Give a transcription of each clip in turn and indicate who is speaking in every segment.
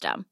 Speaker 1: Flight.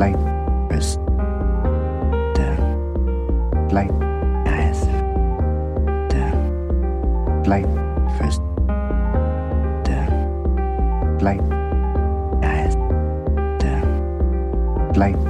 Speaker 1: Flight. First. Down. Flight. Yes. Down. Flight. First. Yes. Down. Flight.